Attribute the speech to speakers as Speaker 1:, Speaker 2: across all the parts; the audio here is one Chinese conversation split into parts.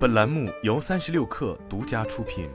Speaker 1: 本栏目由三十六氪独家出品。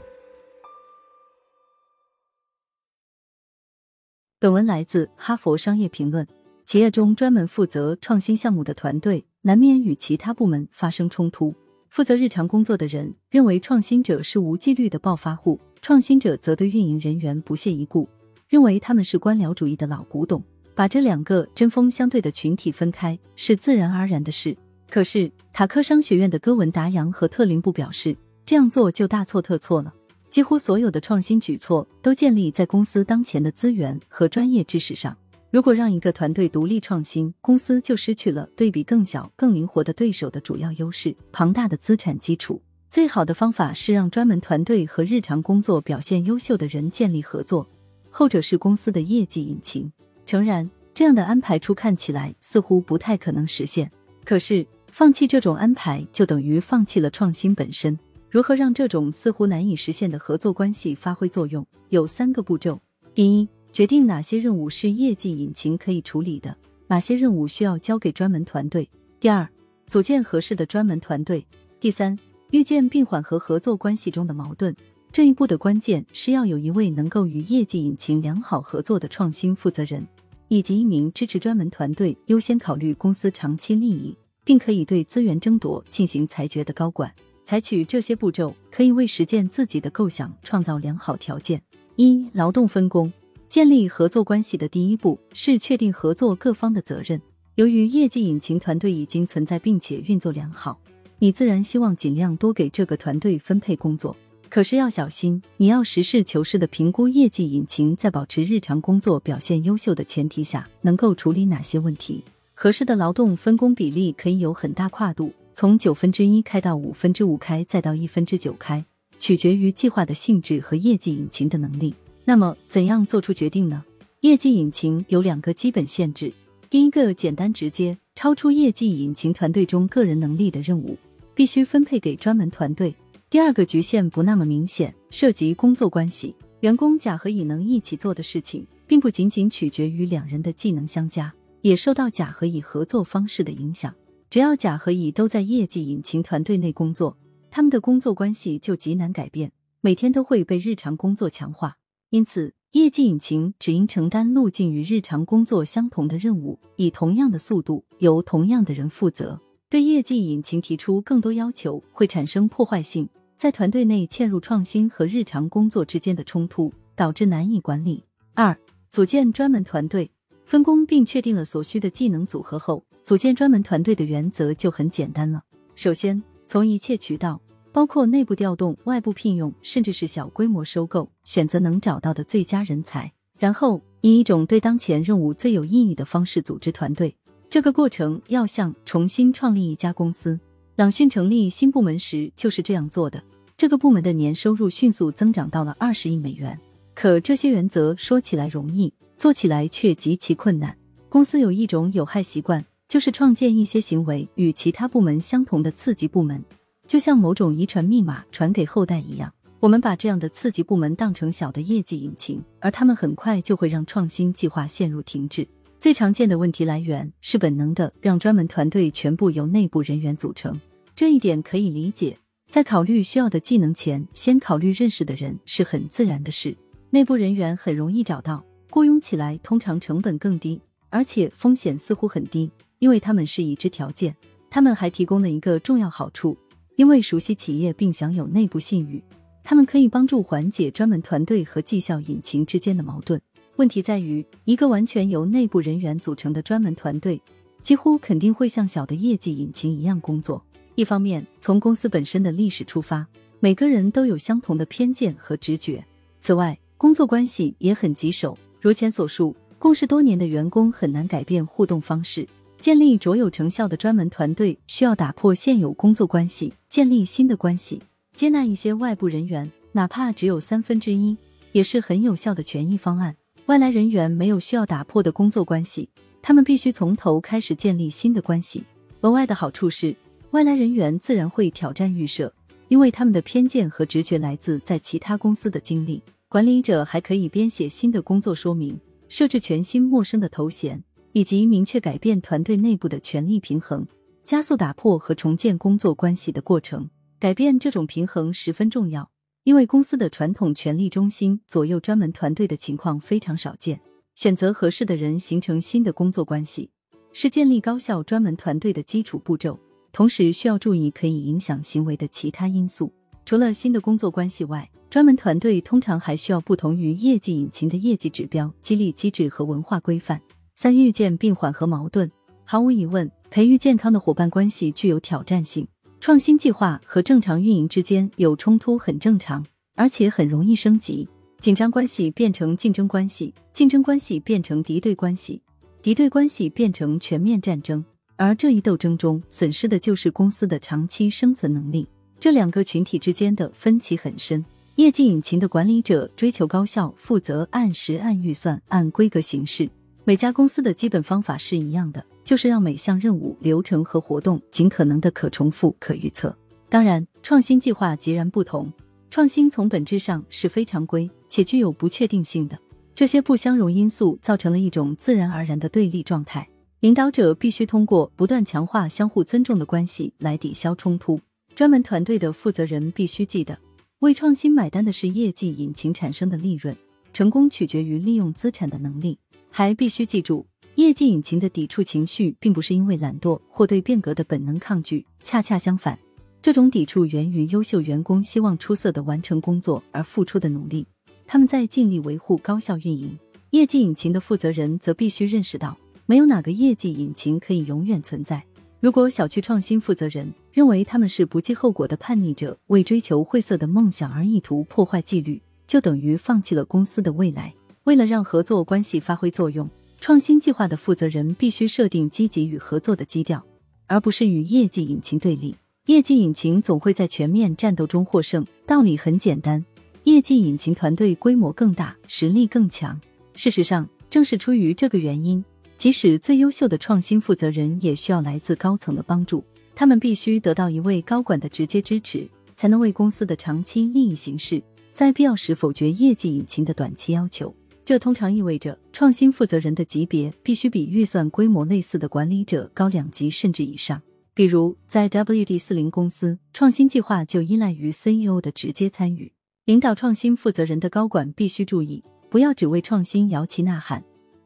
Speaker 2: 本文来自《哈佛商业评论》。企业中专门负责创新项目的团队，难免与其他部门发生冲突。负责日常工作的人认为创新者是无纪律的暴发户，创新者则对运营人员不屑一顾，认为他们是官僚主义的老古董。把这两个针锋相对的群体分开是自然而然的事。可是，塔克商学院的戈文达扬和特林布表示，这样做就大错特错了。几乎所有的创新举措都建立在公司当前的资源和专业知识上。如果让一个团队独立创新，公司就失去了对比更小、更灵活的对手的主要优势、庞大的资产基础。最好的方法是让专门团队和日常工作表现优秀的人建立合作，后者是公司的业绩引擎。诚然，这样的安排初看起来似乎不太可能实现，可是。放弃这种安排，就等于放弃了创新本身。如何让这种似乎难以实现的合作关系发挥作用？有三个步骤：第一，决定哪些任务是业绩引擎可以处理的，哪些任务需要交给专门团队；第二，组建合适的专门团队；第三，预见并缓和合作关系中的矛盾。这一步的关键是要有一位能够与业绩引擎良好合作的创新负责人，以及一名支持专门团队优先考虑公司长期利益。并可以对资源争夺进行裁决的高管，采取这些步骤可以为实践自己的构想创造良好条件。一、劳动分工，建立合作关系的第一步是确定合作各方的责任。由于业绩引擎团队已经存在并且运作良好，你自然希望尽量多给这个团队分配工作。可是要小心，你要实事求是的评估业绩引擎在保持日常工作表现优秀的前提下，能够处理哪些问题。合适的劳动分工比例可以有很大跨度，从九分之一开到五分之五开，再到一分之九开，取决于计划的性质和业绩引擎的能力。那么，怎样做出决定呢？业绩引擎有两个基本限制：第一个简单直接，超出业绩引擎团队中个人能力的任务，必须分配给专门团队；第二个局限不那么明显，涉及工作关系，员工甲和乙能一起做的事情，并不仅仅取决于两人的技能相加。也受到甲和乙合作方式的影响。只要甲和乙都在业绩引擎团队内工作，他们的工作关系就极难改变，每天都会被日常工作强化。因此，业绩引擎只应承担路径与日常工作相同的任务，以同样的速度由同样的人负责。对业绩引擎提出更多要求会产生破坏性，在团队内嵌入创新和日常工作之间的冲突，导致难以管理。二、组建专门团队。分工并确定了所需的技能组合后，组建专门团队的原则就很简单了。首先，从一切渠道，包括内部调动、外部聘用，甚至是小规模收购，选择能找到的最佳人才，然后以一种对当前任务最有意义的方式组织团队。这个过程要像重新创立一家公司。朗讯成立新部门时就是这样做的。这个部门的年收入迅速增长到了二十亿美元。可这些原则说起来容易。做起来却极其困难。公司有一种有害习惯，就是创建一些行为与其他部门相同的次级部门，就像某种遗传密码传给后代一样。我们把这样的次级部门当成小的业绩引擎，而他们很快就会让创新计划陷入停滞。最常见的问题来源是本能的让专门团队全部由内部人员组成。这一点可以理解，在考虑需要的技能前，先考虑认识的人是很自然的事。内部人员很容易找到。雇佣起来通常成本更低，而且风险似乎很低，因为他们是已知条件。他们还提供了一个重要好处，因为熟悉企业并享有内部信誉，他们可以帮助缓解专门团队和绩效引擎之间的矛盾。问题在于，一个完全由内部人员组成的专门团队，几乎肯定会像小的业绩引擎一样工作。一方面，从公司本身的历史出发，每个人都有相同的偏见和直觉。此外，工作关系也很棘手。如前所述，共事多年的员工很难改变互动方式。建立卓有成效的专门团队，需要打破现有工作关系，建立新的关系，接纳一些外部人员，哪怕只有三分之一，也是很有效的权益方案。外来人员没有需要打破的工作关系，他们必须从头开始建立新的关系。额外的好处是，外来人员自然会挑战预设，因为他们的偏见和直觉来自在其他公司的经历。管理者还可以编写新的工作说明，设置全新陌生的头衔，以及明确改变团队内部的权力平衡，加速打破和重建工作关系的过程。改变这种平衡十分重要，因为公司的传统权力中心左右专门团队的情况非常少见。选择合适的人，形成新的工作关系，是建立高效专门团队的基础步骤。同时，需要注意可以影响行为的其他因素。除了新的工作关系外，专门团队通常还需要不同于业绩引擎的业绩指标、激励机制和文化规范。三、预见并缓和矛盾。毫无疑问，培育健康的伙伴关系具有挑战性。创新计划和正常运营之间有冲突很正常，而且很容易升级。紧张关系变成竞争关系，竞争关系变成敌对关系，敌对关系变成全面战争。而这一斗争中，损失的就是公司的长期生存能力。这两个群体之间的分歧很深。业绩引擎的管理者追求高效，负责按时、按预算、按规格行事。每家公司的基本方法是一样的，就是让每项任务、流程和活动尽可能的可重复、可预测。当然，创新计划截然不同。创新从本质上是非常规且具有不确定性的，这些不相容因素造成了一种自然而然的对立状态。领导者必须通过不断强化相互尊重的关系来抵消冲突。专门团队的负责人必须记得。为创新买单的是业绩引擎产生的利润，成功取决于利用资产的能力。还必须记住，业绩引擎的抵触情绪并不是因为懒惰或对变革的本能抗拒，恰恰相反，这种抵触源于优秀员工希望出色的完成工作而付出的努力，他们在尽力维护高效运营。业绩引擎的负责人则必须认识到，没有哪个业绩引擎可以永远存在。如果小区创新负责人认为他们是不计后果的叛逆者，为追求晦涩的梦想而意图破坏纪律，就等于放弃了公司的未来。为了让合作关系发挥作用，创新计划的负责人必须设定积极与合作的基调，而不是与业绩引擎对立。业绩引擎总会在全面战斗中获胜，道理很简单：业绩引擎团队规模更大，实力更强。事实上，正是出于这个原因。即使最优秀的创新负责人，也需要来自高层的帮助。他们必须得到一位高管的直接支持，才能为公司的长期利益行事。在必要时否决业绩引擎的短期要求。这通常意味着创新负责人的级别必须比预算规模类似的管理者高两级甚至以上。比如，在 WD 四零公司，创新计划就依赖于 CEO 的直接参与。领导创新负责人的高管必须注意，不要只为创新摇旗呐喊。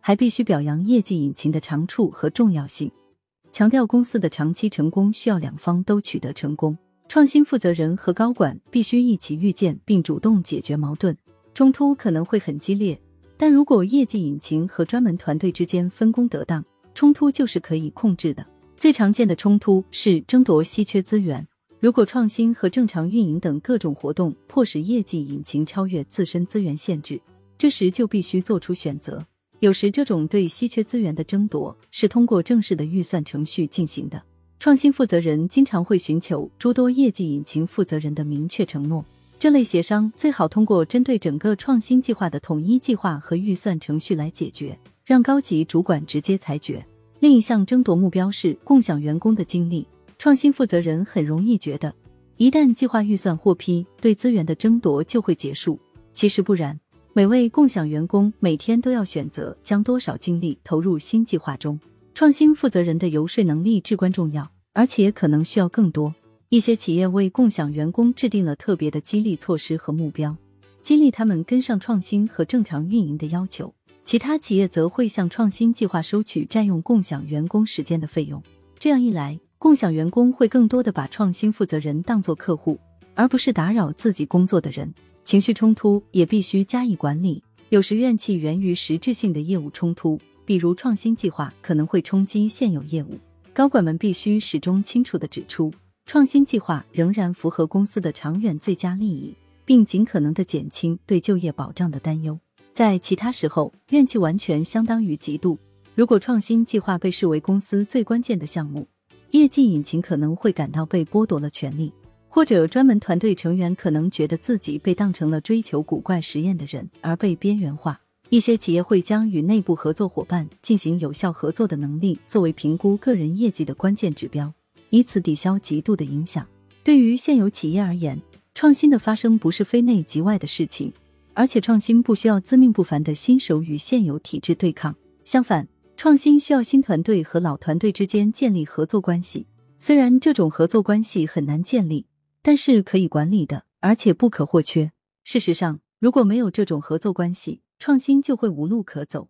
Speaker 2: 还必须表扬业绩引擎的长处和重要性，强调公司的长期成功需要两方都取得成功。创新负责人和高管必须一起预见并主动解决矛盾，冲突可能会很激烈，但如果业绩引擎和专门团队之间分工得当，冲突就是可以控制的。最常见的冲突是争夺稀缺资源。如果创新和正常运营等各种活动迫使业绩引擎超越自身资源限制，这时就必须做出选择。有时，这种对稀缺资源的争夺是通过正式的预算程序进行的。创新负责人经常会寻求诸多业绩引擎负责人的明确承诺。这类协商最好通过针对整个创新计划的统一计划和预算程序来解决，让高级主管直接裁决。另一项争夺目标是共享员工的精力。创新负责人很容易觉得，一旦计划预算获批，对资源的争夺就会结束。其实不然。每位共享员工每天都要选择将多少精力投入新计划中。创新负责人的游说能力至关重要，而且可能需要更多。一些企业为共享员工制定了特别的激励措施和目标，激励他们跟上创新和正常运营的要求。其他企业则会向创新计划收取占用共享员工时间的费用。这样一来，共享员工会更多的把创新负责人当作客户，而不是打扰自己工作的人。情绪冲突也必须加以管理。有时怨气源于实质性的业务冲突，比如创新计划可能会冲击现有业务。高管们必须始终清楚地指出，创新计划仍然符合公司的长远最佳利益，并尽可能地减轻对就业保障的担忧。在其他时候，怨气完全相当于嫉妒。如果创新计划被视为公司最关键的项目，业绩引擎可能会感到被剥夺了权利。或者专门团队成员可能觉得自己被当成了追求古怪实验的人而被边缘化。一些企业会将与内部合作伙伴进行有效合作的能力作为评估个人业绩的关键指标，以此抵消极度的影响。对于现有企业而言，创新的发生不是非内即外的事情，而且创新不需要自命不凡的新手与现有体制对抗。相反，创新需要新团队和老团队之间建立合作关系。虽然这种合作关系很难建立。但是可以管理的，而且不可或缺。事实上，如果没有这种合作关系，创新就会无路可走。